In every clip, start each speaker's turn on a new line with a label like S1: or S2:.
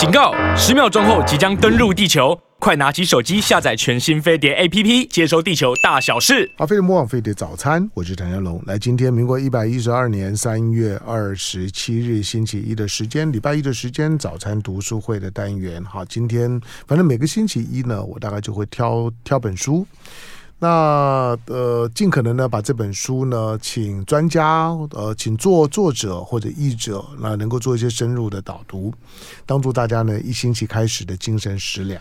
S1: 警告！十秒钟后即将登陆地球，快拿起手机下载全新飞碟 APP，接收地球大小事。
S2: 好，飞碟魔网飞碟早餐，我是谭家龙。来，今天民国一百一十二年三月二十七日星期一的时间，礼拜一的时间，早餐读书会的单元。好，今天反正每个星期一呢，我大概就会挑挑本书。那呃，尽可能呢，把这本书呢，请专家呃，请作作者或者译者，那能够做一些深入的导读，帮助大家呢一星期开始的精神食粮。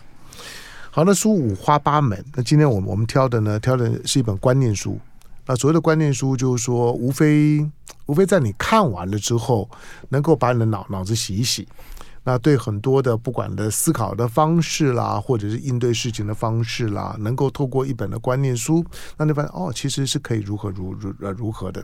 S2: 好，那书五花八门。那今天我们我们挑的呢，挑的是一本观念书。那所谓的观念书，就是说，无非无非在你看完了之后，能够把你的脑脑子洗一洗。那对很多的不管的思考的方式啦，或者是应对事情的方式啦，能够透过一本的观念书，那你发现哦，其实是可以如何如如呃如何的。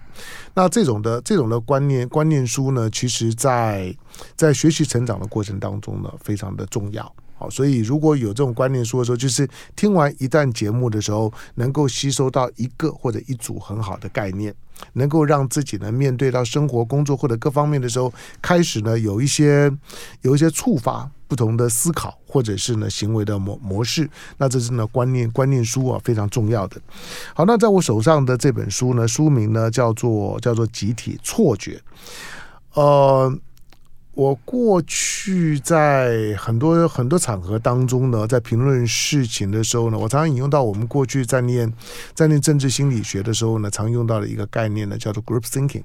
S2: 那这种的这种的观念观念书呢，其实在在学习成长的过程当中呢，非常的重要。好，所以如果有这种观念书的时候，就是听完一段节目的时候，能够吸收到一个或者一组很好的概念，能够让自己呢面对到生活、工作或者各方面的时候，开始呢有一些有一些触发不同的思考，或者是呢行为的模模式。那这是呢观念观念书啊非常重要的。好，那在我手上的这本书呢，书名呢叫做叫做集体错觉，呃。我过去在很多很多场合当中呢，在评论事情的时候呢，我常常引用到我们过去在念在念政治心理学的时候呢，常用到的一个概念呢，叫做 group thinking。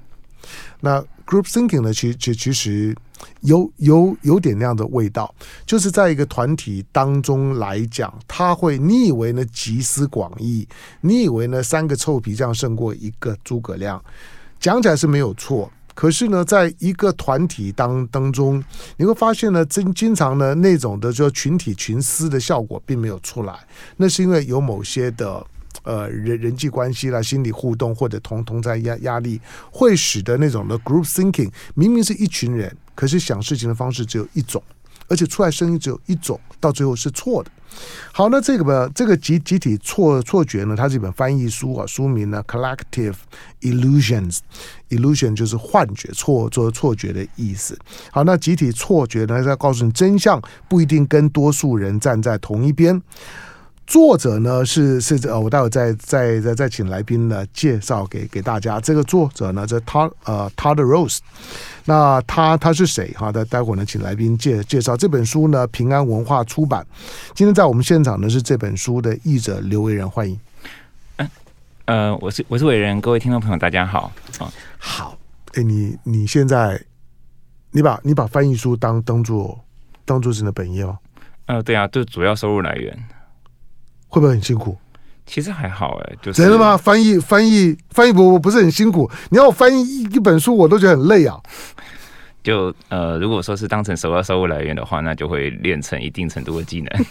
S2: 那 group thinking 呢，其其其实有有有点那样的味道，就是在一个团体当中来讲，他会你以为呢集思广益，你以为呢三个臭皮匠胜过一个诸葛亮，讲起来是没有错。可是呢，在一个团体当当中，你会发现呢，经经常呢那种的就群体群思的效果并没有出来。那是因为有某些的呃人人际关系啦、心理互动或者同同在压压力，会使得那种的 group thinking 明明是一群人，可是想事情的方式只有一种。而且出来声音只有一种，到最后是错的。好，那这个吧，这个集集体错错觉呢，它是一本翻译书啊，书名呢，Collective Illusions，Illusion 就是幻觉、错做错觉的意思。好，那集体错觉呢，要告诉你真相不一定跟多数人站在同一边。作者呢是是呃，我待会再再再再请来宾呢介绍给给大家。这个作者呢，这 Todd 呃 Todd Rose。那他他是谁？哈，待待会儿呢，请来宾介介绍这本书呢。平安文化出版。今天在我们现场呢是这本书的译者刘维仁，欢迎。
S3: 嗯呃，我是我是伟人，各位听众朋友大家好。啊，
S2: 好。哎，你你现在你把你把翻译书当当做当做是你的本业吗？
S3: 呃，对啊，就主要收入来源。
S2: 会不会很辛苦？
S3: 其实还好哎，就是
S2: 真的吗？翻译翻译翻译不不是很辛苦？你要我翻译一本书，我都觉得很累啊。
S3: 就呃，如果说是当成首要收入来源的话，那就会练成一定程度的技能。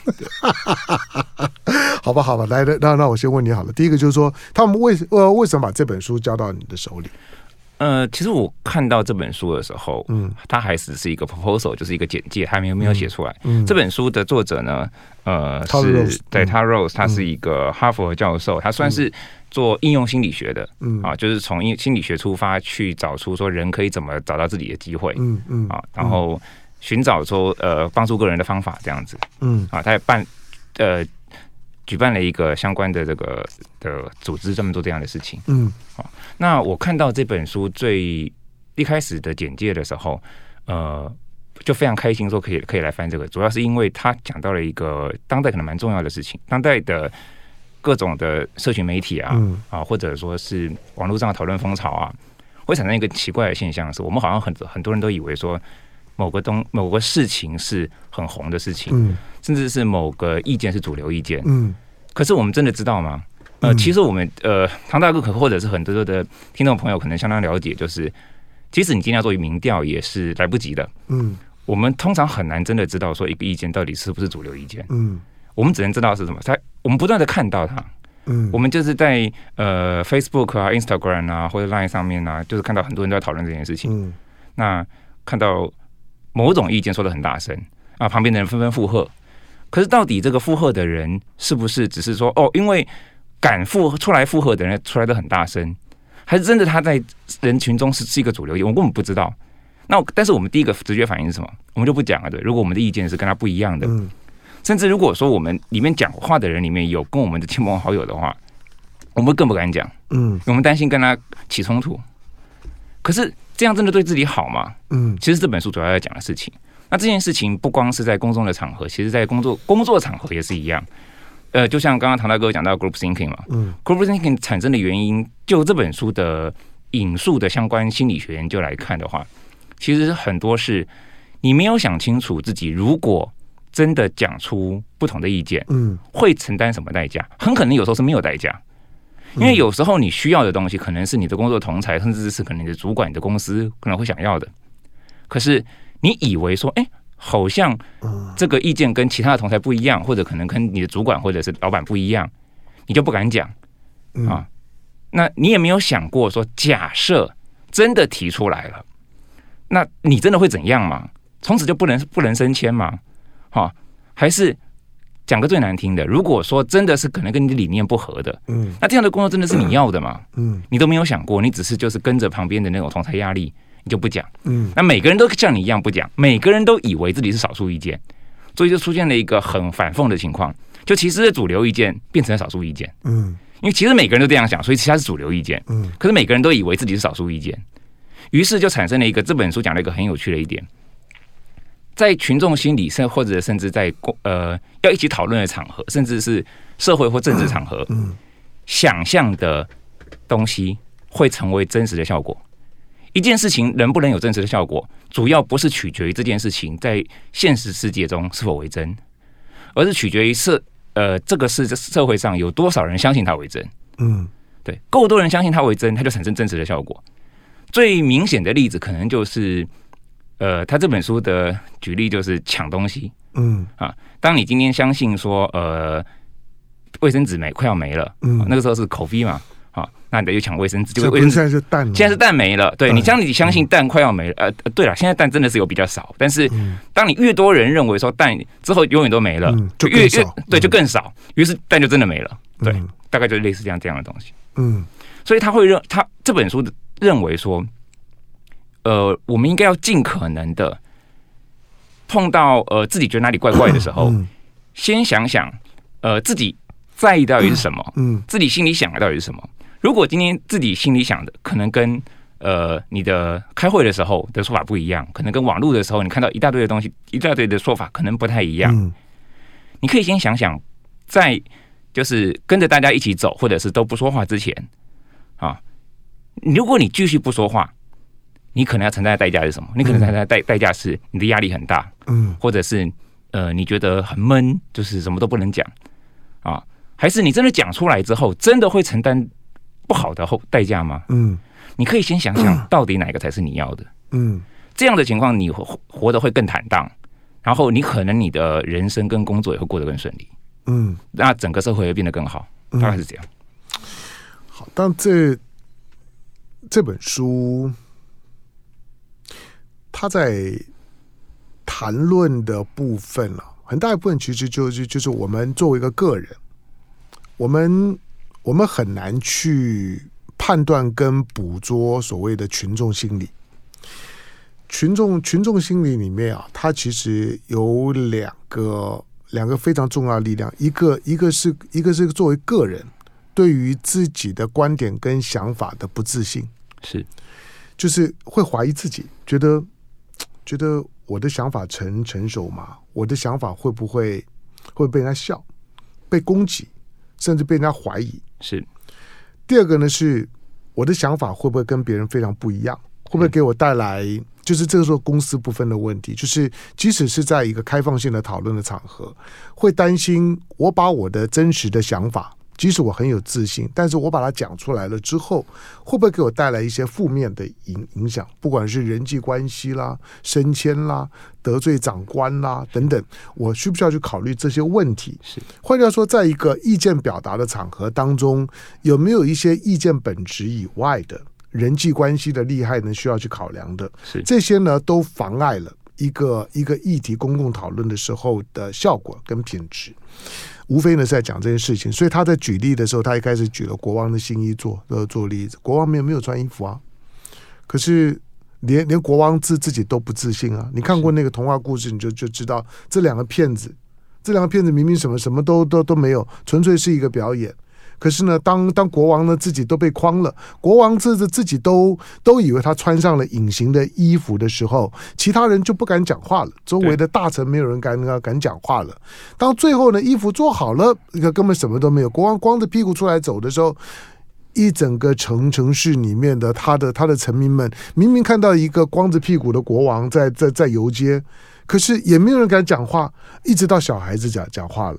S2: 好吧，好吧，来，那那我先问你好了。第一个就是说，他们为呃为什么把这本书交到你的手里？
S3: 呃，其实我看到这本书的时候，嗯，它还只是一个 proposal，就是一个简介，还没有没有写出来。嗯，这本书的作者呢，呃，是对 Todd Rose，他是一个哈佛教授，他算是做应用心理学的，嗯。啊，就是从应心理学出发去找出说人可以怎么找到自己的机会，嗯嗯。啊，然后寻找说呃帮助个人的方法这样子，嗯。啊，他也办呃。举办了一个相关的这个的组织，专门做这样的事情。嗯，好，那我看到这本书最一开始的简介的时候，呃，就非常开心，说可以可以来翻这个，主要是因为他讲到了一个当代可能蛮重要的事情，当代的各种的社群媒体啊，啊，或者说是网络上的讨论风潮啊，会产生一个奇怪的现象，是我们好像很很多人都以为说。某个东某个事情是很红的事情，嗯，甚至是某个意见是主流意见，嗯，可是我们真的知道吗？呃，其实我们呃，唐大哥可或者是很多的听众朋友可能相当了解，就是即使你今天要做民调也是来不及的，嗯，我们通常很难真的知道说一个意见到底是不是主流意见，嗯，我们只能知道是什么，在我们不断的看到它，嗯，我们就是在呃 Facebook 啊、Instagram 啊或者 Line 上面啊，就是看到很多人都在讨论这件事情，嗯，那看到。某种意见说的很大声啊，旁边的人纷纷附和。可是到底这个附和的人是不是只是说哦，因为敢附出来附和的人出来的很大声，还是真的他在人群中是是一个主流意见？我根本不知道。那但是我们第一个直觉反应是什么？我们就不讲了，对。如果我们的意见是跟他不一样的，
S2: 嗯，
S3: 甚至如果说我们里面讲话的人里面有跟我们的亲朋好友的话，我们更不敢讲，
S2: 嗯，
S3: 我们担心跟他起冲突。可是这样真的对自己好吗？
S2: 嗯，
S3: 其实这本书主要要讲的事情。那这件事情不光是在公众的场合，其实在工作工作场合也是一样。呃，就像刚刚唐大哥讲到 group thinking 嘛，
S2: 嗯
S3: ，group thinking 产生的原因，就这本书的引述的相关心理学研究来看的话，其实很多是你没有想清楚自己如果真的讲出不同的意见，
S2: 嗯，
S3: 会承担什么代价？很可能有时候是没有代价，因为有时候你需要的东西可能是你的工作同才，甚至是可能你的主管、你的公司可能会想要的，可是。你以为说，哎，好像这个意见跟其他的同才不一样，或者可能跟你的主管或者是老板不一样，你就不敢讲啊？那你也没有想过说，假设真的提出来了，那你真的会怎样吗？从此就不能不能升迁吗？哈，还是讲个最难听的，如果说真的是可能跟你的理念不合的，嗯，那这样的工作真的是你要的吗？嗯，你都没有想过，你只是就是跟着旁边的那种同台压力。你就不讲，嗯，那每个人都像你一样不讲，每个人都以为自己是少数意见，所以就出现了一个很反讽的情况，就其实是主流意见变成了少数意见，嗯，因为其实每个人都这样想，所以其他是主流意见，嗯，可是每个人都以为自己是少数意见，于是就产生了一个这本书讲了一个很有趣的一点，在群众心理甚或者甚至在公呃要一起讨论的场合，甚至是社会或政治场合，嗯，想象的东西会成为真实的效果。一件事情能不能有真实的效果，主要不是取决于这件事情在现实世界中是否为真，而是取决于社呃这个是社会上有多少人相信它为真。嗯，对，够多人相信它为真，它就产生真实的效果。最明显的例子可能就是呃，他这本书的举例就是抢东西。嗯啊，当你今天相信说呃卫生纸没快要没了，嗯，那个时候是 COVID 嘛。好，那你得去抢卫生纸。就卫生
S2: 现在是蛋，
S3: 现在是蛋没了。对，你将你相信蛋快要没了。呃，对了，现在蛋真的是有比较少，但是当你越多人认为说蛋之后永远都没了，就越越对就更少，于是蛋就真的没了。对，大概就是类似这样这样的东西。嗯，所以他会认他这本书认为说，呃，我们应该要尽可能的碰到呃自己觉得哪里怪怪的时候，先想想呃自己在意到底是什么，嗯，自己心里想的到底是什么。如果今天自己心里想的可能跟呃你的开会的时候的说法不一样，可能跟网络的时候你看到一大堆的东西，一大堆的说法可能不太一样。嗯，你可以先想想，在就是跟着大家一起走，或者是都不说话之前啊，如果你继续不说话，你可能要承担的代价是什么？你可能承担的代代价是你的压力很大，嗯，或者是呃你觉得很闷，就是什么都不能讲啊，还是你真的讲出来之后，真的会承担？不好的后代价吗？嗯，你可以先想想 到底哪个才是你要的。嗯，这样的情况你活活得会更坦荡，然后你可能你的人生跟工作也会过得更顺利。嗯，那整个社会会变得更好，大概是这样。
S2: 好，但这这本书，他在谈论的部分啊，很大一部分其实就是就是我们作为一个个人，我们。我们很难去判断跟捕捉所谓的群众心理。群众群众心理里面啊，它其实有两个两个非常重要的力量，一个一个是一个是作为个人对于自己的观点跟想法的不自信，
S3: 是
S2: 就是会怀疑自己，觉得觉得我的想法成成熟吗？我的想法会不会会被人家笑、被攻击，甚至被人家怀疑？
S3: 是，
S2: 第二个呢，是我的想法会不会跟别人非常不一样？会不会给我带来，就是这个时候公私不分的问题？就是即使是在一个开放性的讨论的场合，会担心我把我的真实的想法。即使我很有自信，但是我把它讲出来了之后，会不会给我带来一些负面的影影响？不管是人际关系啦、升迁啦、得罪长官啦等等，我需不需要去考虑这些问题？
S3: 是，
S2: 换句话说，在一个意见表达的场合当中，有没有一些意见本质以外的人际关系的利害呢？需要去考量的？
S3: 是，
S2: 这些呢，都妨碍了一个一个议题公共讨论的时候的效果跟品质。无非呢是在讲这件事情，所以他在举例的时候，他一开始举了国王的新衣做呃做例子。国王没有没有穿衣服啊，可是连连国王自自己都不自信啊！你看过那个童话故事，你就就知道这两个骗子，这两个骗子明明什么什么都都都没有，纯粹是一个表演。可是呢，当当国王呢自己都被诓了，国王自自自己都都以为他穿上了隐形的衣服的时候，其他人就不敢讲话了。周围的大臣没有人敢敢讲话了。当最后呢，衣服做好了，一个根本什么都没有，国王光着屁股出来走的时候，一整个城城市里面的他的他的臣民们，明明看到一个光着屁股的国王在在在游街，可是也没有人敢讲话，一直到小孩子讲讲话了。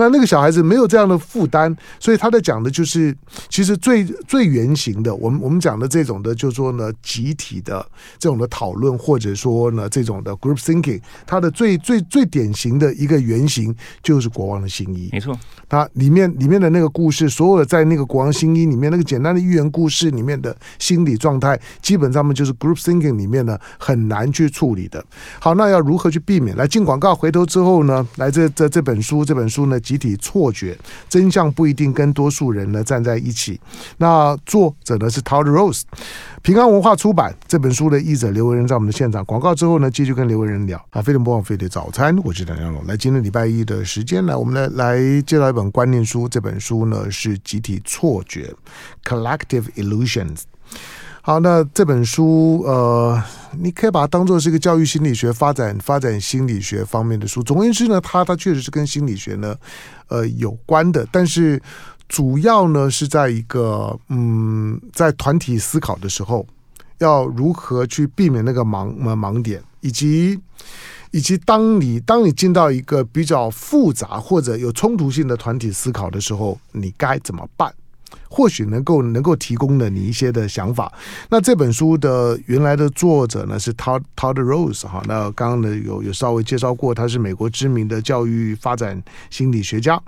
S2: 那那个小孩子没有这样的负担，所以他在讲的就是，其实最最原型的，我们我们讲的这种的，就是说呢，集体的这种的讨论，或者说呢，这种的 group thinking，它的最最最典型的一个原型就是国王的新衣。
S3: 没错，
S2: 它里面里面的那个故事，所有的在那个国王新衣里面那个简单的寓言故事里面的心理状态，基本上面就是 group thinking 里面呢很难去处理的。好，那要如何去避免？来进广告，回头之后呢，来这这这本书，这本书呢。集体错觉，真相不一定跟多数人呢站在一起。那作者呢是 Todd Rose，平安文化出版这本书的译者刘文仁在我们的现场。广告之后呢，继续跟刘文仁聊。啊，飞碟播放飞碟早餐，我是谭湘龙。来，今天礼拜一的时间，来我们来来介绍一本观念书。这本书呢是集体错觉 （Collective Illusions）。好，那这本书，呃，你可以把它当做是一个教育心理学、发展发展心理学方面的书。总而言之呢，它它确实是跟心理学呢，呃，有关的。但是主要呢是在一个，嗯，在团体思考的时候，要如何去避免那个盲盲点，以及以及当你当你进到一个比较复杂或者有冲突性的团体思考的时候，你该怎么办？或许能够能够提供了你一些的想法。那这本书的原来的作者呢是 Todd Todd Rose 哈。那刚刚呢有有稍微介绍过，他是美国知名的教育发展心理学家。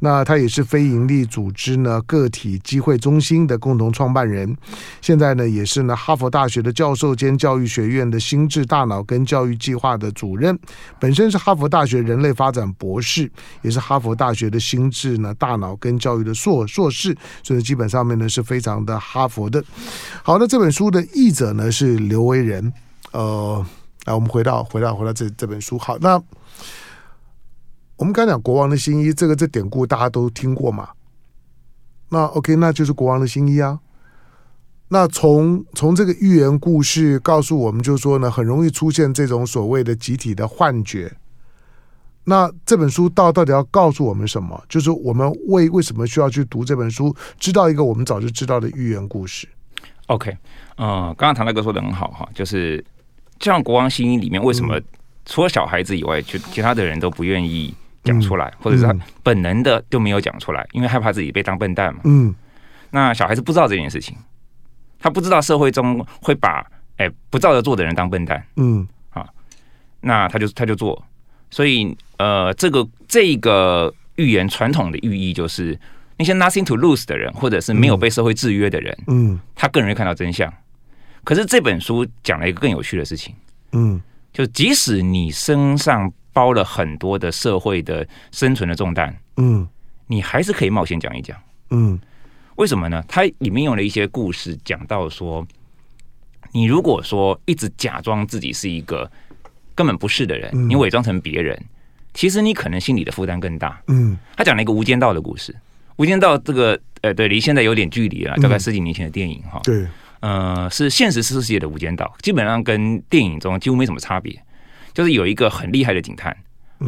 S2: 那他也是非营利组织呢个体机会中心的共同创办人。现在呢也是呢哈佛大学的教授兼教育学院的心智大脑跟教育计划的主任。本身是哈佛大学人类发展博士，也是哈佛大学的心智呢大脑跟教育的硕硕士。所以。基本上面呢是非常的哈佛的。好，那这本书的译者呢是刘维仁。呃，来我们回到回到回到这这本书。好，那我们刚讲国王的新衣，这个这典故大家都听过嘛？那 OK，那就是国王的新衣啊。那从从这个寓言故事告诉我们，就是说呢，很容易出现这种所谓的集体的幻觉。那这本书到到底要告诉我们什么？就是我们为为什么需要去读这本书，知道一个我们早就知道的寓言故事。
S3: OK，嗯、呃，刚刚唐大哥说的很好哈，就是像《国王新衣》里面，为什么除了小孩子以外，就其他的人都不愿意讲出来，嗯、或者是他本能的就没有讲出来，因为害怕自己被当笨蛋嘛。嗯，那小孩子不知道这件事情，他不知道社会中会把哎不照着做的人当笨蛋。嗯，啊，那他就他就做。所以，呃，这个这个预言传统的寓意就是，那些 nothing to lose 的人，或者是没有被社会制约的人，嗯，他更容易看到真相。可是这本书讲了一个更有趣的事情，嗯，就即使你身上包了很多的社会的生存的重担，嗯，你还是可以冒险讲一讲，嗯，为什么呢？它里面用了一些故事讲到说，你如果说一直假装自己是一个。根本不是的人，你伪装成别人，嗯、其实你可能心里的负担更大。嗯，他讲了一个《无间道》的故事，《无间道》这个呃，对，离现在有点距离了，大概十几年前的电影哈。对，呃，是现实世界的《无间道》，基本上跟电影中几乎没什么差别，就是有一个很厉害的警探，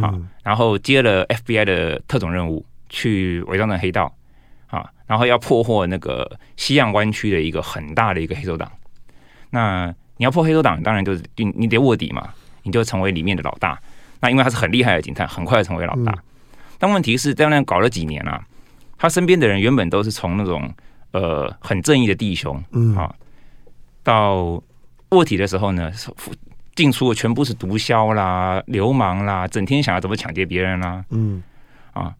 S3: 啊，然后接了 FBI 的特种任务，去伪装成黑道，啊，然后要破获那个西岸湾区的一个很大的一个黑手党。那你要破黑手党，当然就是你你得卧底嘛。你就成为里面的老大，那因为他是很厉害的警探，很快成为老大。嗯、但问题是在那搞了几年啊，他身边的人原本都是从那种呃很正义的弟兄，嗯，啊，到卧底的时候呢，进出的全部是毒枭啦、流氓啦，整天想要怎么抢劫别人啦，嗯，啊，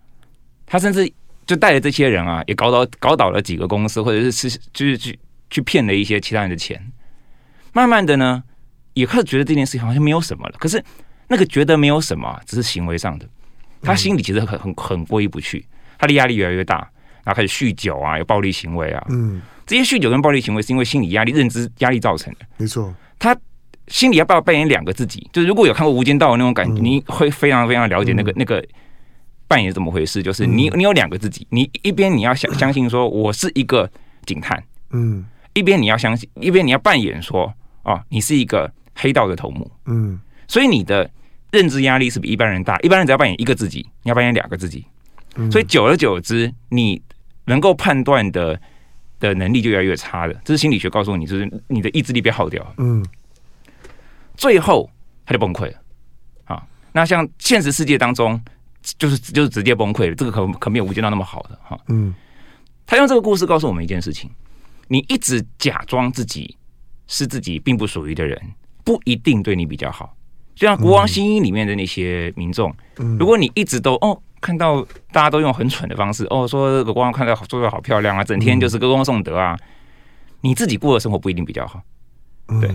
S3: 他甚至就带着这些人啊，也搞倒搞倒了几个公司，或者是是就是去去骗了一些其他人的钱，慢慢的呢。也开始觉得这件事情好像没有什么了，可是那个觉得没有什么，只是行为上的，他心里其实很很很过意不去，他的压力越来越大，然后开始酗酒啊，有暴力行为啊，嗯，这些酗酒跟暴力行为是因为心理压力、认知压力造成的，
S2: 没错。
S3: 他心里要不要扮演两个自己？就是如果有看过《无间道》的那种感觉，嗯、你会非常非常了解那个、嗯、那个扮演怎么回事。就是你你有两个自己，你一边你要相相信说我是一个警探，嗯，一边你要相信，一边你要扮演说哦，你是一个黑道的头目，嗯，所以你的认知压力是比一般人大。一般人只要扮演一个自己，你要扮演两个自己，所以久而久之，你能够判断的。的能力就越来越差了，这是心理学告诉你，就是你的意志力被耗掉了。嗯，最后他就崩溃了。啊，那像现实世界当中，就是就是直接崩溃了。这个可可没有无间道那么好的哈。嗯，他用这个故事告诉我们一件事情：你一直假装自己是自己并不属于的人，不一定对你比较好。就像《国王新衣》里面的那些民众，如果你一直都哦。看到大家都用很蠢的方式哦，说这个光看到做的好漂亮啊，整天就是歌功颂德啊，你自己过的生活不一定比较好，对，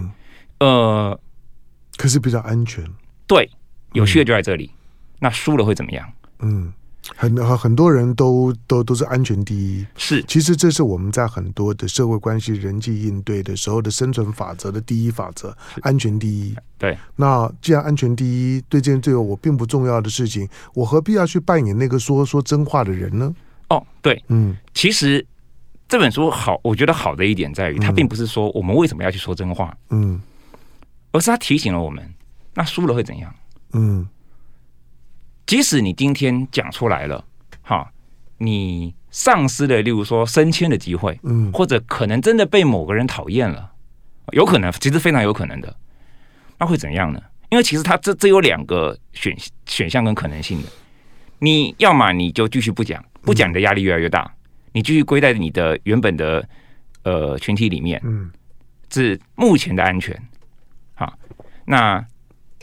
S3: 呃，
S2: 可是比较安全，
S3: 对，有趣的就在这里，那输了会怎么样？嗯。
S2: 很很多人都都都是安全第一，
S3: 是，
S2: 其实这是我们在很多的社会关系、人际应对的时候的生存法则的第一法则，安全第一。
S3: 对，
S2: 那既然安全第一，对这件对我并不重要的事情，我何必要去扮演那个说说真话的人呢？
S3: 哦，对，嗯，其实这本书好，我觉得好的一点在于，它并不是说我们为什么要去说真话，嗯，而是它提醒了我们，那输了会怎样？嗯。即使你今天讲出来了，哈，你丧失了，例如说升迁的机会，嗯，或者可能真的被某个人讨厌了，有可能，其实非常有可能的，那会怎样呢？因为其实他这这有两个选选项跟可能性的，你要么你就继续不讲，不讲你的压力越来越大，你继续归在你的原本的呃群体里面，嗯，是目前的安全，好，那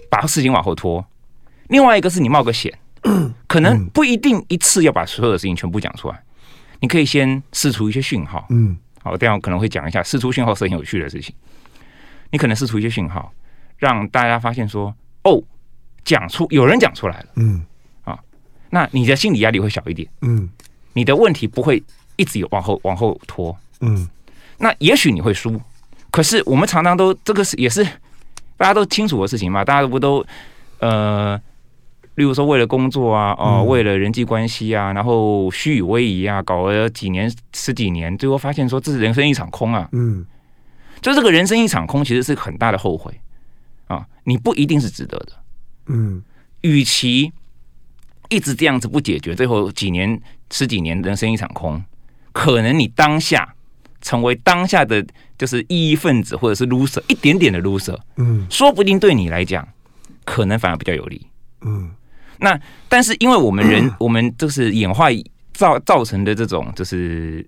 S3: 把事情往后拖。另外一个是你冒个险，可能不一定一次要把所有的事情全部讲出来，你可以先试出一些讯号。嗯，好，我等下可能会讲一下试出讯号是很有趣的事情。你可能试出一些讯号，让大家发现说，哦，讲出有人讲出来了。嗯，啊，那你的心理压力会小一点。嗯，你的问题不会一直有往后往后拖。嗯，那也许你会输，可是我们常常都这个是也是大家都清楚的事情嘛，大家不都呃。例如说，为了工作啊，哦、呃，为了人际关系啊，然后虚与委蛇啊，搞了几年、十几年，最后发现说这是人生一场空啊。嗯，就这个人生一场空，其实是很大的后悔啊。你不一定是值得的。嗯，与其一直这样子不解决，最后几年、十几年人生一场空，可能你当下成为当下的就是异议分子，或者是 loser，一点点的 loser，嗯，说不定对你来讲，可能反而比较有利。嗯。那但是，因为我们人，我们就是演化造造成的这种就是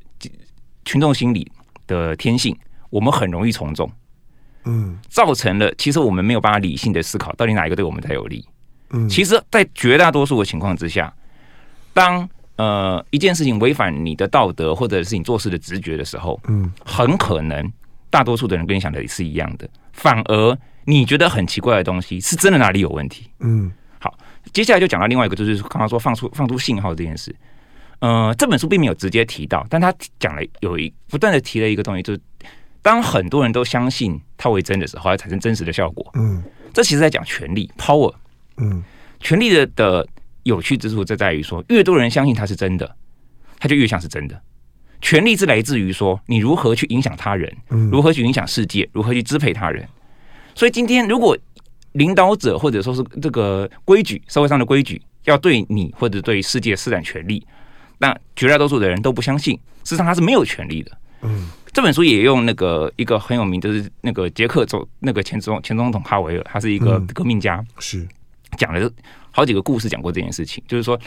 S3: 群众心理的天性，我们很容易从众，嗯，造成了其实我们没有办法理性的思考，到底哪一个对我们才有利？嗯，其实，在绝大多数的情况之下，当呃一件事情违反你的道德或者是你做事的直觉的时候，嗯，很可能大多数的人跟你想的是一样的，反而你觉得很奇怪的东西，是真的哪里有问题？嗯。接下来就讲到另外一个，就是刚刚说放出放出信号这件事。呃，这本书并没有直接提到，但他讲了有一不断的提了一个东西，就是当很多人都相信它为真的时候，它产生真实的效果。嗯，这其实在讲权力 power。嗯，权力的的有趣之处就在于说，越多人相信它是真的，它就越像是真的。权力是来自于说你如何去影响他人，如何去影响世界，如何去支配他人。所以今天如果领导者或者说是这个规矩，社会上的规矩，要对你或者对世界施展权力，那绝大多数的人都不相信，事实上他是没有权利的。嗯，这本书也用那个一个很有名就，是那个捷克总那个前总前总统哈维尔，他是一个革命家，嗯、是讲了好几个故事，讲过这件事情，就是说，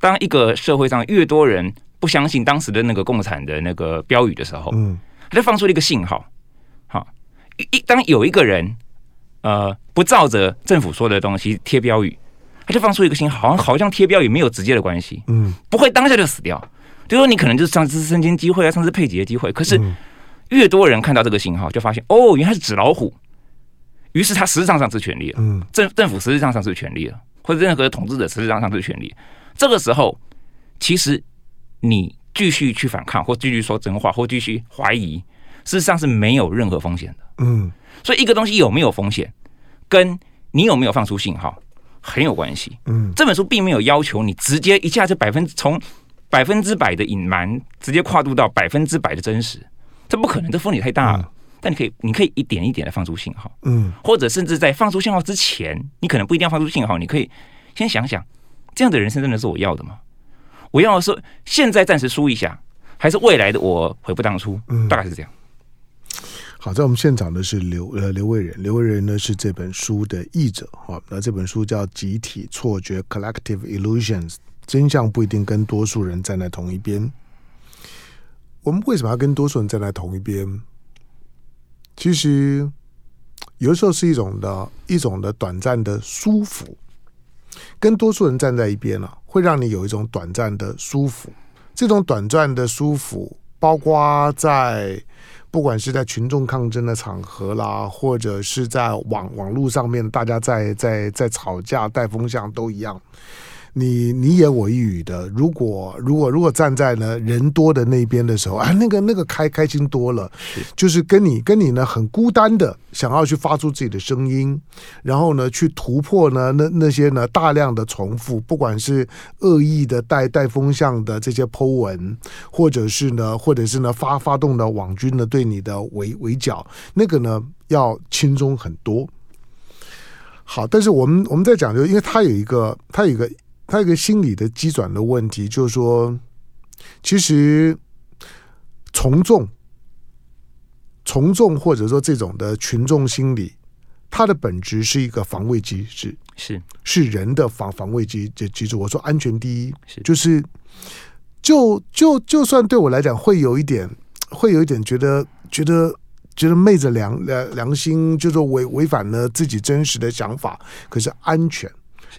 S3: 当一个社会上越多人不相信当时的那个共产的那个标语的时候，嗯，他就放出了一个信号，好，一当有一个人。呃，不照着政府说的东西贴标语，他就放出一个信号，好像好像贴标语没有直接的关系，嗯，不会当下就死掉，就说你可能就是丧失升迁机会啊，丧失配给的机会。可是越多人看到这个信号，就发现哦，原来是纸老虎，于是他实质上丧失权利了，嗯，政政府实质上丧失权利了，或者任何统治者实质上丧失权利。这个时候，其实你继续去反抗，或继续说真话，或继续怀疑，事实上是没有任何风险的，嗯。所以一个东西有没有风险，跟你有没有放出信号很有关系。嗯，这本书并没有要求你直接一下子百分从百分之百的隐瞒，直接跨度到百分之百的真实，这不可能，这风险太大了。嗯、但你可以，你可以一点一点的放出信号，嗯，或者甚至在放出信号之前，你可能不一定要放出信号，你可以先想想，这样的人生真的是我要的吗？我要的是现在暂时输一下，还是未来的我悔不当初？嗯，大概是这样。
S2: 好，在我们现场的是刘呃刘为仁，刘为仁呢是这本书的译者。好，那这本书叫《集体错觉》（Collective Illusions），真相不一定跟多数人站在同一边。我们为什么要跟多数人站在同一边？其实有的时候是一种的一种的短暂的舒服，跟多数人站在一边呢、啊，会让你有一种短暂的舒服。这种短暂的舒服，包括在。不管是在群众抗争的场合啦，或者是在网网络上面，大家在在在吵架带风向都一样。你你言我一语的，如果如果如果站在呢人多的那边的时候，啊，那个那个开开心多了，就是跟你跟你呢很孤单的，想要去发出自己的声音，然后呢去突破呢那那些呢大量的重复，不管是恶意的带带风向的这些 po 文，或者是呢或者是呢发发动的网军呢对你的围围剿，那个呢要轻松很多。好，但是我们我们在讲，就因为它有一个它有一个。他有一个心理的机转的问题，就是说，其实从众、从众或者说这种的群众心理，它的本质是一个防卫机制，
S3: 是
S2: 是人的防防卫机制机制。我说安全第一，是就是就就就算对我来讲会有一点，会有一点觉得觉得觉得昧着良良良心，就是违违反了自己真实的想法，可是安全。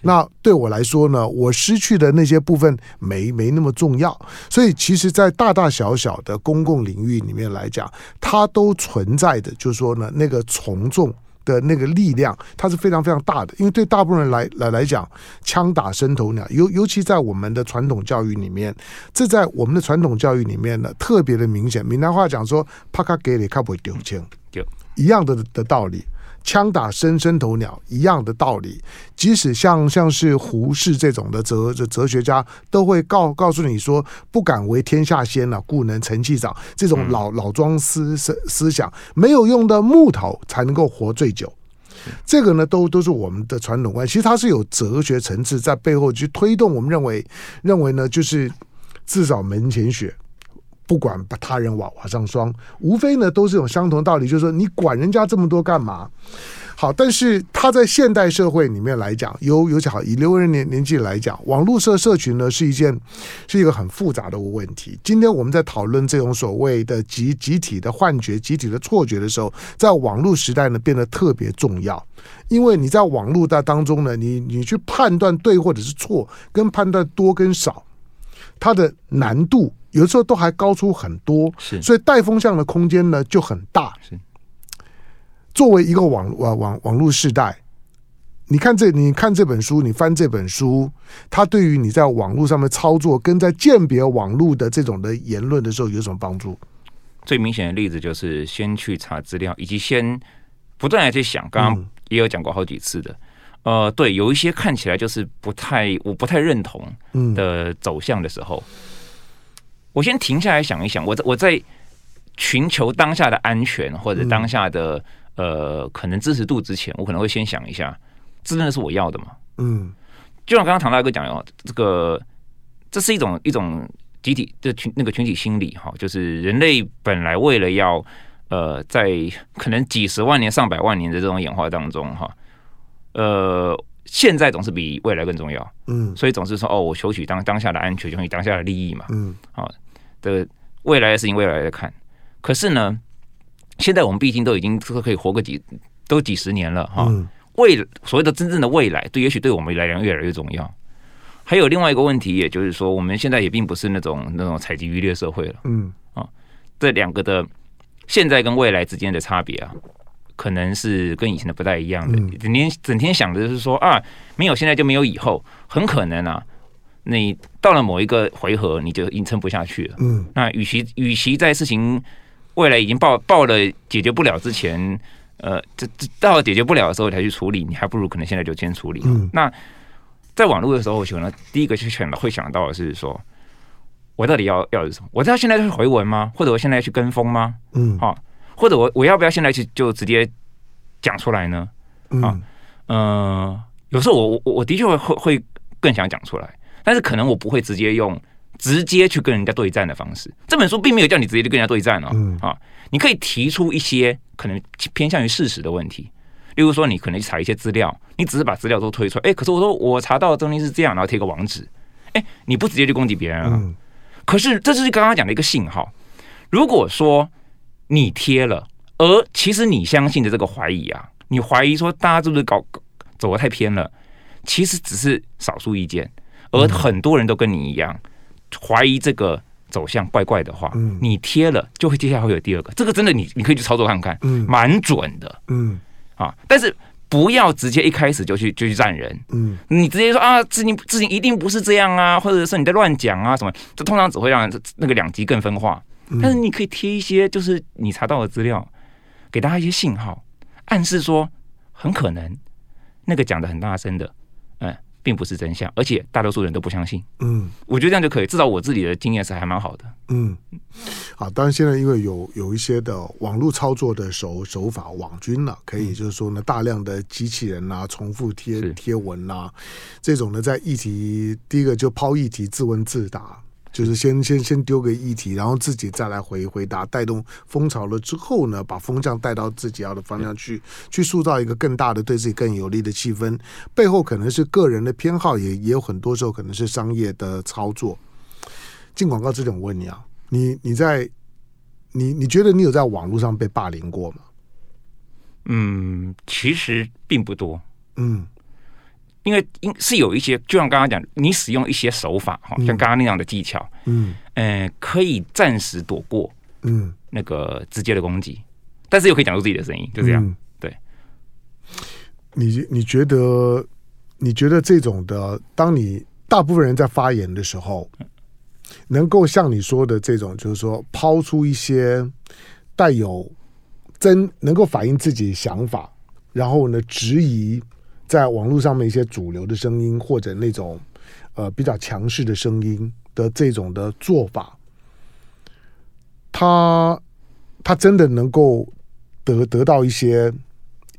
S2: 那对我来说呢，我失去的那些部分没没那么重要，所以其实，在大大小小的公共领域里面来讲，它都存在的，就是说呢，那个从众的那个力量，它是非常非常大的。因为对大部分人来来来讲，枪打伸头鸟，尤尤其在我们的传统教育里面，这在我们的传统教育里面呢，特别的明显。闽南话讲说，帕卡给你，卡不会丢枪，丢一样的的道理。枪打伸伸头鸟一样的道理，即使像像是胡适这种的哲哲哲学家，都会告告诉你说，不敢为天下先了，故能成其长。这种老老庄思思思想，没有用的木头才能够活最久。这个呢，都都是我们的传统观，其实它是有哲学层次在背后去推动。我们认为认为呢，就是至少门前雪。不管把他人瓦瓦上霜，无非呢都是有相同道理，就是说你管人家这么多干嘛？好，但是他在现代社会里面来讲，尤尤其好以刘为仁年年纪来讲，网络社社群呢是一件是一个很复杂的问题。今天我们在讨论这种所谓的集集体的幻觉、集体的错觉的时候，在网络时代呢变得特别重要，因为你在网络的当中呢，你你去判断对或者是错，跟判断多跟少，它的难度。有的时候都还高出很多，是，所以带风向的空间呢就很大。是，作为一个网网网网络时代，你看这你看这本书，你翻这本书，它对于你在网络上面操作跟在鉴别网络的这种的言论的时候有什么帮助？
S3: 最明显的例子就是先去查资料，以及先不断的去想。刚刚也有讲过好几次的，嗯、呃，对，有一些看起来就是不太我不太认同的走向的时候。嗯我先停下来想一想，我在我在寻求当下的安全或者当下的呃可能支持度之前，我可能会先想一下，这真的是我要的吗？嗯，就像刚刚唐大哥讲的，这个这是一种一种集体的群那个群体心理哈，就是人类本来为了要呃在可能几十万年上百万年的这种演化当中哈，呃。现在总是比未来更重要，嗯，所以总是说哦，我求取当当下的安全，求取当下的利益嘛，嗯，好的，未来的事情未来的看。可是呢，现在我们毕竟都已经都可以活个几都几十年了哈，未所谓的真正的未来，对，也许对我们来讲越来越重要。还有另外一个问题，也就是说，我们现在也并不是那种那种采集渔猎社会了，嗯，啊，这两个的现在跟未来之间的差别啊。可能是跟以前的不太一样的，整天整天想的就是说啊，没有现在就没有以后，很可能啊，你到了某一个回合你就硬撑不下去了。嗯，那与其与其在事情未来已经爆爆了解决不了之前，呃，这这到解决不了的时候才去处理，你还不如可能现在就先处理。
S2: 嗯，
S3: 那在网络的时候，我可能第一个去选了会想到的是说，我到底要要什么？我知道现在是回文吗？或者我现在要去跟风吗？
S2: 嗯，
S3: 好，或者我我要不要现在去就直接讲出来呢？啊，嗯、呃，有时候我我我的确会会会更想讲出来，但是可能我不会直接用直接去跟人家对战的方式。这本书并没有叫你直接去跟人家对战哦，
S2: 嗯，
S3: 啊，你可以提出一些可能偏向于事实的问题，例如说你可能去查一些资料，你只是把资料都推出来，哎、欸，可是我说我查到的东西是这样，然后贴个网址，哎、欸，你不直接去攻击别人啊？嗯可是，这就是刚刚讲的一个信号。如果说你贴了，而其实你相信的这个怀疑啊，你怀疑说大家是不是搞走得太偏了？其实只是少数意见，而很多人都跟你一样怀疑这个走向怪怪的话，你贴了就会接下来会有第二个。这个真的你你可以去操作看看，蛮准的，嗯啊，但是。不要直接一开始就去就去站人，嗯，你直接说啊，事情事情一定不是这样啊，或者是你在乱讲啊什么，这通常只会让那个两极更分化。但是你可以贴一些就是你查到的资料，给大家一些信号，暗示说很可能那个讲的很大声的，嗯。并不是真相，而且大多数人都不相信。嗯，我觉得这样就可以。至少我自己的经验是还蛮好的。
S2: 嗯，好。当然，现在因为有有一些的网络操作的手手法，网军了、啊，可以就是说呢，大量的机器人啊，重复贴贴文啊，这种呢，在议题第一个就抛议题，自问自答。就是先先先丢个议题，然后自己再来回回答，带动风潮了之后呢，把风向带到自己要的方向去，去塑造一个更大的对自己更有利的气氛。背后可能是个人的偏好，也也有很多时候可能是商业的操作。进广告之前，我问你啊，你你在你你觉得你有在网络上被霸凌过吗？
S3: 嗯，其实并不多。
S2: 嗯。
S3: 因为因是有一些，就像刚刚讲，你使用一些手法，哈，像刚刚那样的技巧，嗯，呃，可以暂时躲过，嗯，那个直接的攻击，但是又可以讲出自己的声音，就这样。嗯、对，
S2: 你你觉得你觉得这种的，当你大部分人在发言的时候，能够像你说的这种，就是说抛出一些带有真能够反映自己想法，然后呢质疑。在网络上面一些主流的声音，或者那种呃比较强势的声音的这种的做法，他他真的能够得得到一些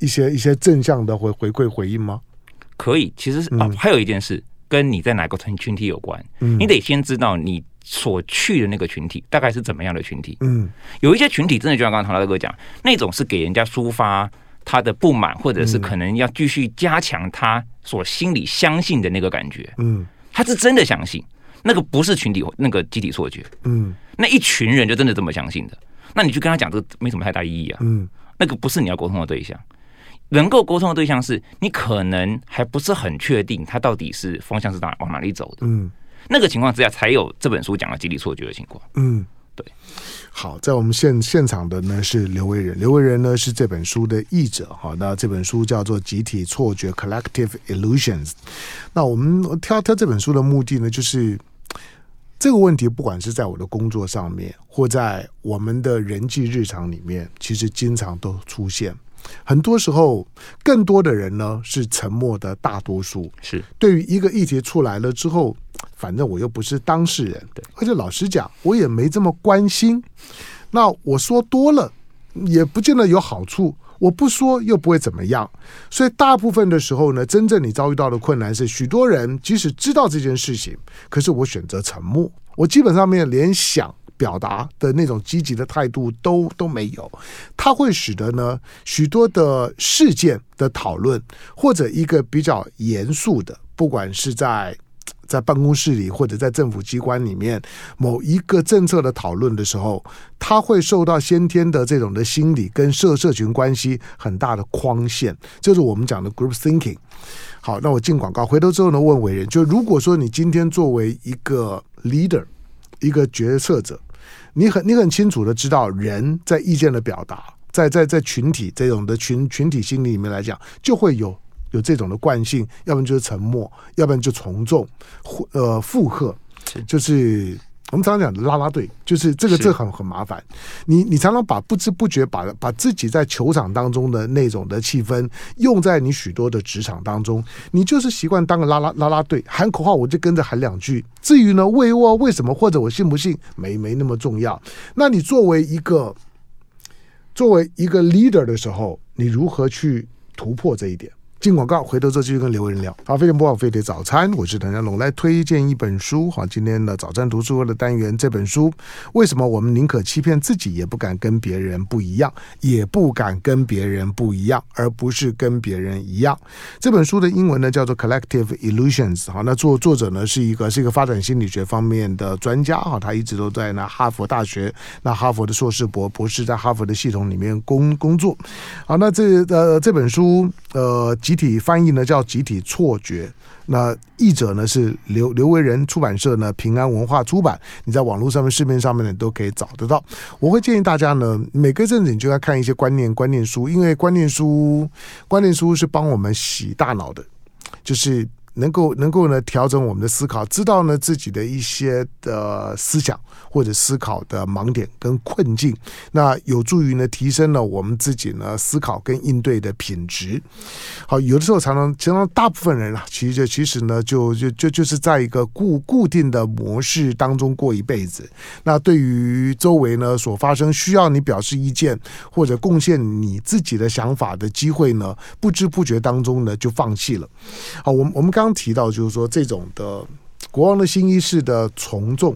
S2: 一些一些正向的回回馈回应吗？
S3: 可以，其实啊，还有一件事跟你在哪个群群体有关，嗯，你得先知道你所去的那个群体大概是怎么样的群体，嗯，有一些群体真的就像刚刚唐大哥讲，那种是给人家抒发。他的不满，或者是可能要继续加强他所心里相信的那个感觉，嗯，他是真的相信，那个不是群体那个集体错觉，嗯，那一群人就真的这么相信的，那你去跟他讲这个没什么太大意义啊，嗯，那个不是你要沟通的对象，能够沟通的对象是你可能还不是很确定他到底是方向是哪往哪里走的，嗯，那个情况之下才有这本书讲的集体错觉的情况，嗯。对，
S2: 好，在我们现现场的呢是刘维仁，刘维仁呢是这本书的译者，好，那这本书叫做《集体错觉》（Collective Illusions）。那我们挑挑这本书的目的呢，就是这个问题，不管是在我的工作上面，或在我们的人际日常里面，其实经常都出现。很多时候，更多的人呢是沉默的大多数。
S3: 是
S2: 对于一个议题出来了之后，反正我又不是当事人，对，而且老实讲，我也没这么关心。那我说多了，也不见得有好处；我不说又不会怎么样。所以大部分的时候呢，真正你遭遇到的困难是，许多人即使知道这件事情，可是我选择沉默。我基本上面连想。表达的那种积极的态度都都没有，它会使得呢许多的事件的讨论，或者一个比较严肃的，不管是在在办公室里或者在政府机关里面某一个政策的讨论的时候，他会受到先天的这种的心理跟社社群关系很大的框限，就是我们讲的 group thinking。好，那我进广告，回头之后呢问伟人，就如果说你今天作为一个 leader，一个决策者。你很你很清楚的知道，人在意见的表达，在在在群体这种的群群体心理里面来讲，就会有有这种的惯性，要不然就是沉默，要不然就从众，呃附和，就是我们常常讲拉拉队，就是这个这很很麻烦。你你常常把不知不觉把把自己在球场当中的那种的气氛用在你许多的职场当中，你就是习惯当个拉拉拉拉队，喊口号我就跟着喊两句。至于呢，为我为什么或者我信不信，没没那么重要。那你作为一个作为一个 leader 的时候，你如何去突破这一点？进广告，回头之后继续跟刘文聊。好，飞碟播报飞碟早餐，我是谭家龙，来推荐一本书。好，今天的早餐读书会的单元，这本书为什么我们宁可欺骗自己，也不敢跟别人不一样，也不敢跟别人不一样，而不是跟别人一样。这本书的英文呢叫做 Collective Illusions。好，那作作者呢是一个是一个发展心理学方面的专家。哈，他一直都在那哈佛大学，那哈佛的硕士博博士在哈佛的系统里面工工作。好，那这呃这本书呃。集体翻译呢叫集体错觉，那译者呢是刘刘维仁出版社呢平安文化出版，你在网络上面市面上面呢都可以找得到。我会建议大家呢，每个阵子你就要看一些观念观念书，因为观念书观念书是帮我们洗大脑的，就是。能够能够呢调整我们的思考，知道呢自己的一些的思想或者思考的盲点跟困境，那有助于呢提升了我们自己呢思考跟应对的品质。好，有的时候常常常常大部分人啊，其实其实呢就就就就是在一个固固定的模式当中过一辈子。那对于周围呢所发生需要你表示意见或者贡献你自己的想法的机会呢，不知不觉当中呢就放弃了。好，我们我们刚。刚提到就是说，这种的国王的新衣式的从众，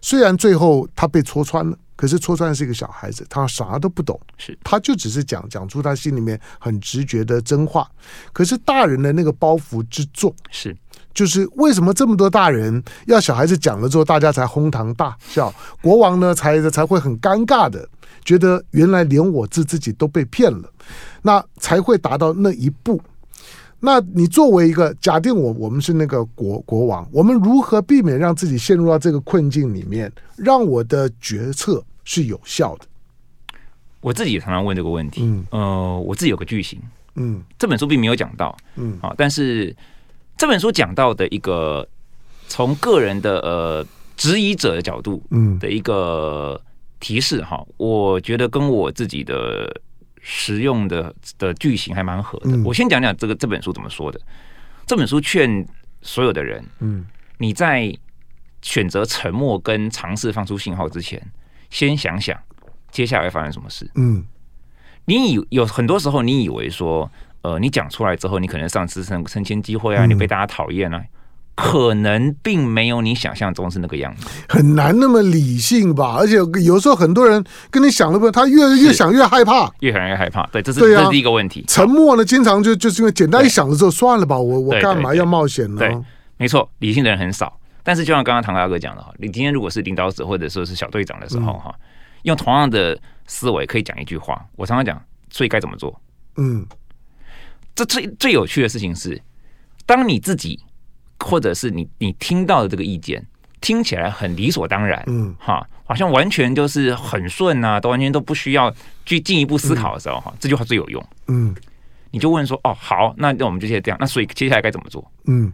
S2: 虽然最后他被戳穿了，可是戳穿的是一个小孩子，他啥都不懂，是他就只是讲讲出他心里面很直觉的真话。可是大人的那个包袱之重，是就是为什么这么多大人要小孩子讲了之后，大家才哄堂大笑，国王呢才才会很尴尬的觉得原来连我自自己都被骗了，那才会达到那一步。那你作为一个假定我我们是那个国国王，我们如何避免让自己陷入到这个困境里面，让我的决策是有效的？
S3: 我自己也常常问这个问题。嗯，呃，我自己有个句型。嗯，这本书并没有讲到。嗯，啊，但是这本书讲到的一个从个人的呃质疑者的角度，嗯，的一个提示哈，我觉得跟我自己的。实用的的句型还蛮合的。我先讲讲这个这本书怎么说的。这本书劝所有的人，嗯，你在选择沉默跟尝试放出信号之前，先想想接下来会发生什么事。嗯，你以有很多时候，你以为说，呃，你讲出来之后，你可能丧失升升迁机会啊，你被大家讨厌啊。可能并没有你想象中是那个样子，
S2: 很难那么理性吧？而且有时候很多人跟你想的不，他越越想越害怕，
S3: 越想越害怕。对，这是这是第一个问题。
S2: 沉默呢，经常就就是因为简单一想的时候，算了吧，我我干嘛要冒险呢？
S3: 对，没错，理性的人很少。但是就像刚刚唐大哥讲的哈，你今天如果是领导者或者说是小队长的时候哈，用同样的思维可以讲一句话。我常常讲，所以该怎么做？嗯，这最最有趣的事情是，当你自己。或者是你你听到的这个意见听起来很理所当然，嗯，哈，好像完全就是很顺啊，都完全都不需要去进一步思考的时候，哈，这句话最有用，嗯，你就问说，哦，好，那那我们就先这样，那所以接下来该怎么做？嗯，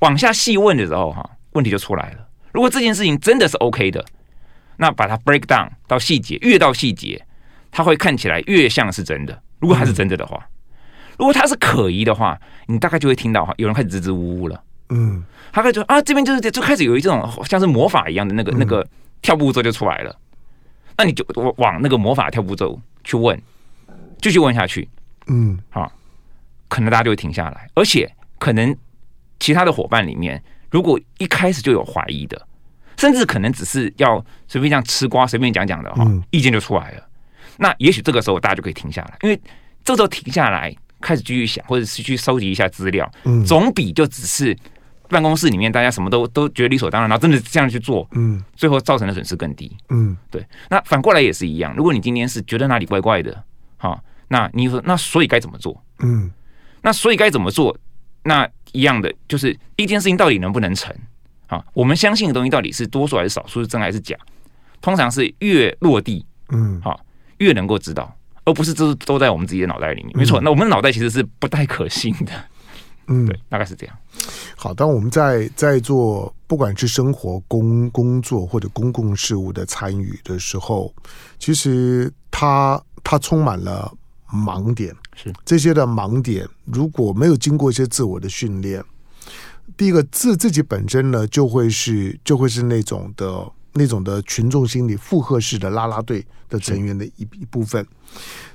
S3: 往下细问的时候，哈，问题就出来了。如果这件事情真的是 OK 的，那把它 break down 到细节，越到细节，它会看起来越像是真的。如果它是真的的话，如果它是可疑的话，你大概就会听到哈，有人开始支支吾吾了。嗯，他开始说啊，这边就是就开始有一种像是魔法一样的那个、嗯、那个跳步骤就出来了，那你就往那个魔法跳步骤去问，继续问下去，嗯，啊，可能大家就会停下来，而且可能其他的伙伴里面，如果一开始就有怀疑的，甚至可能只是要随便这样吃瓜随便讲讲的哈，意见就出来了，那也许这个时候大家就可以停下来，因为这时候停下来开始继续想，或者是去收集一下资料，总比就只是。办公室里面，大家什么都都觉得理所当然，然后真的这样去做，嗯，最后造成的损失更低，嗯，对。那反过来也是一样，如果你今天是觉得哪里怪怪的，好，那你说那所以该怎么做？嗯，那所以该怎么做？那一样的就是一件事情到底能不能成？好，我们相信的东西到底是多数还是少数，是真还是假？通常是越落地，嗯，好，越能够知道，而不是都是都在我们自己的脑袋里面。没错，那我们的脑袋其实是不太可信的。嗯，对，大概是这样。
S2: 好，当我们在在做，不不管是生活、工工作或者公共事务的参与的时候，其实它它充满了盲点。
S3: 是
S2: 这些的盲点，如果没有经过一些自我的训练，第一个自自己本身呢，就会是就会是那种的那种的群众心理附和式的啦啦队的成员的一一部分。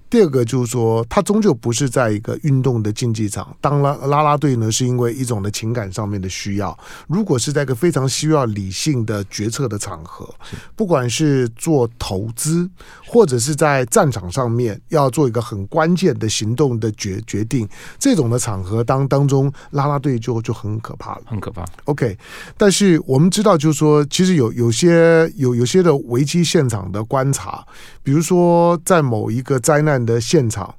S2: 第二个就是说，他终究不是在一个运动的竞技场当拉拉拉队呢，是因为一种的情感上面的需要。如果是在一个非常需要理性的决策的场合，不管是做投资，或者是在战场上面要做一个很关键的行动的决决定，这种的场合当当中，拉拉队就就很可怕了，
S3: 很可怕。
S2: OK，但是我们知道，就是说，其实有有些有有些的危机现场的观察，比如说在某一个灾难。的现场，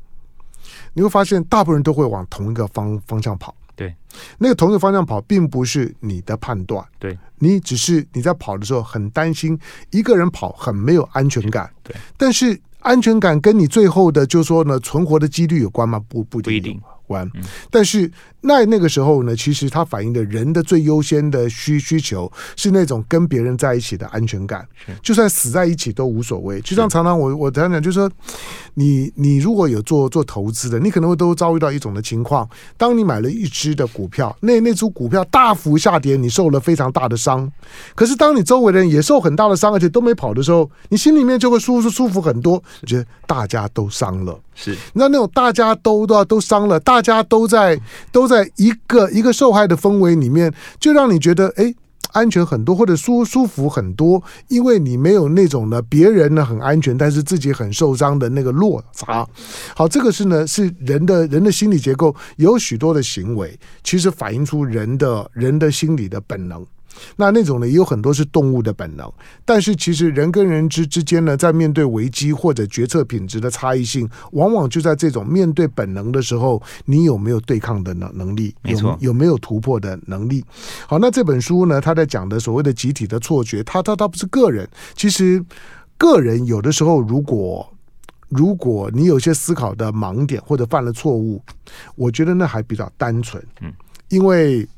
S2: 你会发现大部分人都会往同一个方方向跑。
S3: 对，
S2: 那个同一个方向跑，并不是你的判断。
S3: 对，
S2: 你只是你在跑的时候很担心一个人跑很没有安全感。
S3: 对，
S2: 但是安全感跟你最后的就是说呢存活的几率有关吗？不不
S3: 不一定。
S2: 关，但是那那个时候呢，其实它反映的人的最优先的需需求是那种跟别人在一起的安全感，就算死在一起都无所谓。就像常常我我常常就是说，你你如果有做做投资的，你可能会都遭遇到一种的情况，当你买了一只的股票，那那只股票大幅下跌，你受了非常大的伤。可是当你周围的人也受很大的伤，而且都没跑的时候，你心里面就会舒舒舒服很多，觉得大家都伤了。
S3: 是，
S2: 那那种大家都都都伤了，大家都在都在一个一个受害的氛围里面，就让你觉得哎安全很多，或者舒舒服很多，因为你没有那种呢别人呢很安全，但是自己很受伤的那个落差。好，这个是呢是人的人的心理结构，有许多的行为其实反映出人的人的心理的本能。那那种呢，也有很多是动物的本能，但是其实人跟人之之间呢，在面对危机或者决策品质的差异性，往往就在这种面对本能的时候，你有没有对抗的能能力？
S3: 没错，
S2: 有没有突破的能力？好，那这本书呢，他在讲的所谓的集体的错觉，他他他不是个人，其实个人有的时候，如果如果你有些思考的盲点或者犯了错误，我觉得那还比较单纯，嗯，因为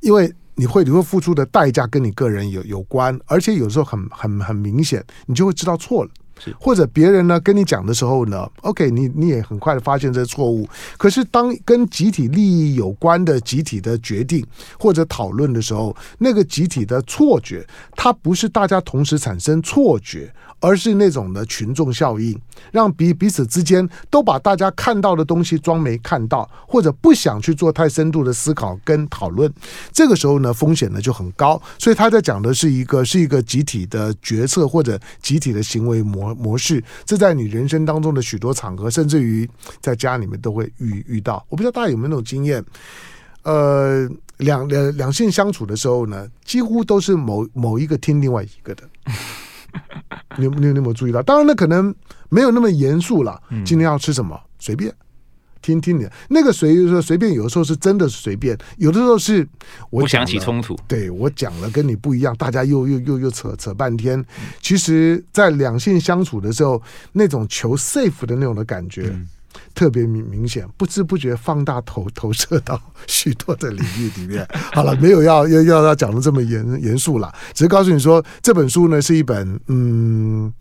S2: 因为。你会你会付出的代价跟你个人有有关，而且有时候很很很明显，你就会知道错了。或者别人呢跟你讲的时候呢，OK，你你也很快的发现这错误。可是当跟集体利益有关的集体的决定或者讨论的时候，那个集体的错觉，它不是大家同时产生错觉。而是那种的群众效应，让彼彼此之间都把大家看到的东西装没看到，或者不想去做太深度的思考跟讨论。这个时候呢，风险呢就很高。所以他在讲的是一个是一个集体的决策或者集体的行为模模式。这在你人生当中的许多场合，甚至于在家里面都会遇遇到。我不知道大家有没有那种经验？呃，两两两性相处的时候呢，几乎都是某某一个听另外一个的。你你你有没有注意到？当然，那可能没有那么严肃了。今天要吃什么？随便听听你。那个随说随便，有的时候是真的是随便，有的时候是我
S3: 不想起冲突。
S2: 对，我讲了跟你不一样，大家又又又又扯扯半天。其实，在两性相处的时候，那种求 safe 的那种的感觉。嗯特别明明显，不知不觉放大投投射到许多的领域里面。好了，没有要要要要讲的这么严严肃了，只是告诉你说，这本书呢是一本嗯。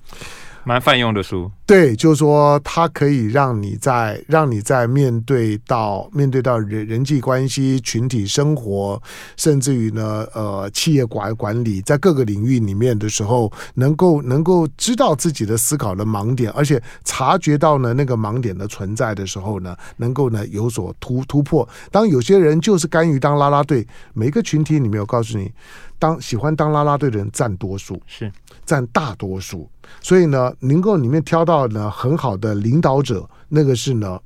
S3: 蛮泛用的书，
S2: 对，就是说它可以让你在让你在面对到面对到人人际关系、群体生活，甚至于呢，呃，企业管管理，在各个领域里面的时候，能够能够知道自己的思考的盲点，而且察觉到呢那个盲点的存在的时候呢，能够呢有所突突破。当有些人就是甘于当啦啦队，每个群体里面，我告诉你，当喜欢当啦啦队的人占多数，
S3: 是
S2: 占大多数。所以呢，能够里面挑到呢很好的领导者，那个是呢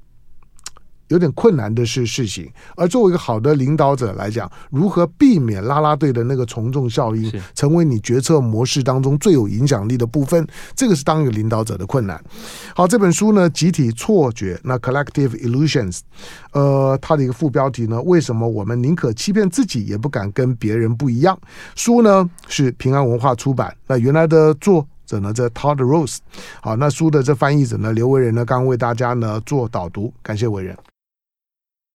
S2: 有点困难的事事情。而作为一个好的领导者来讲，如何避免拉拉队的那个从众效应，成为你决策模式当中最有影响力的部分，这个是当一个领导者的困难。好，这本书呢，集体错觉，那 Collective Illusions，呃，它的一个副标题呢，为什么我们宁可欺骗自己，也不敢跟别人不一样？书呢是平安文化出版，那原来的作。者呢，这 Todd Rose，好，那书的这翻译者呢，刘维仁呢，刚刚为大家呢做导读，感谢伟仁。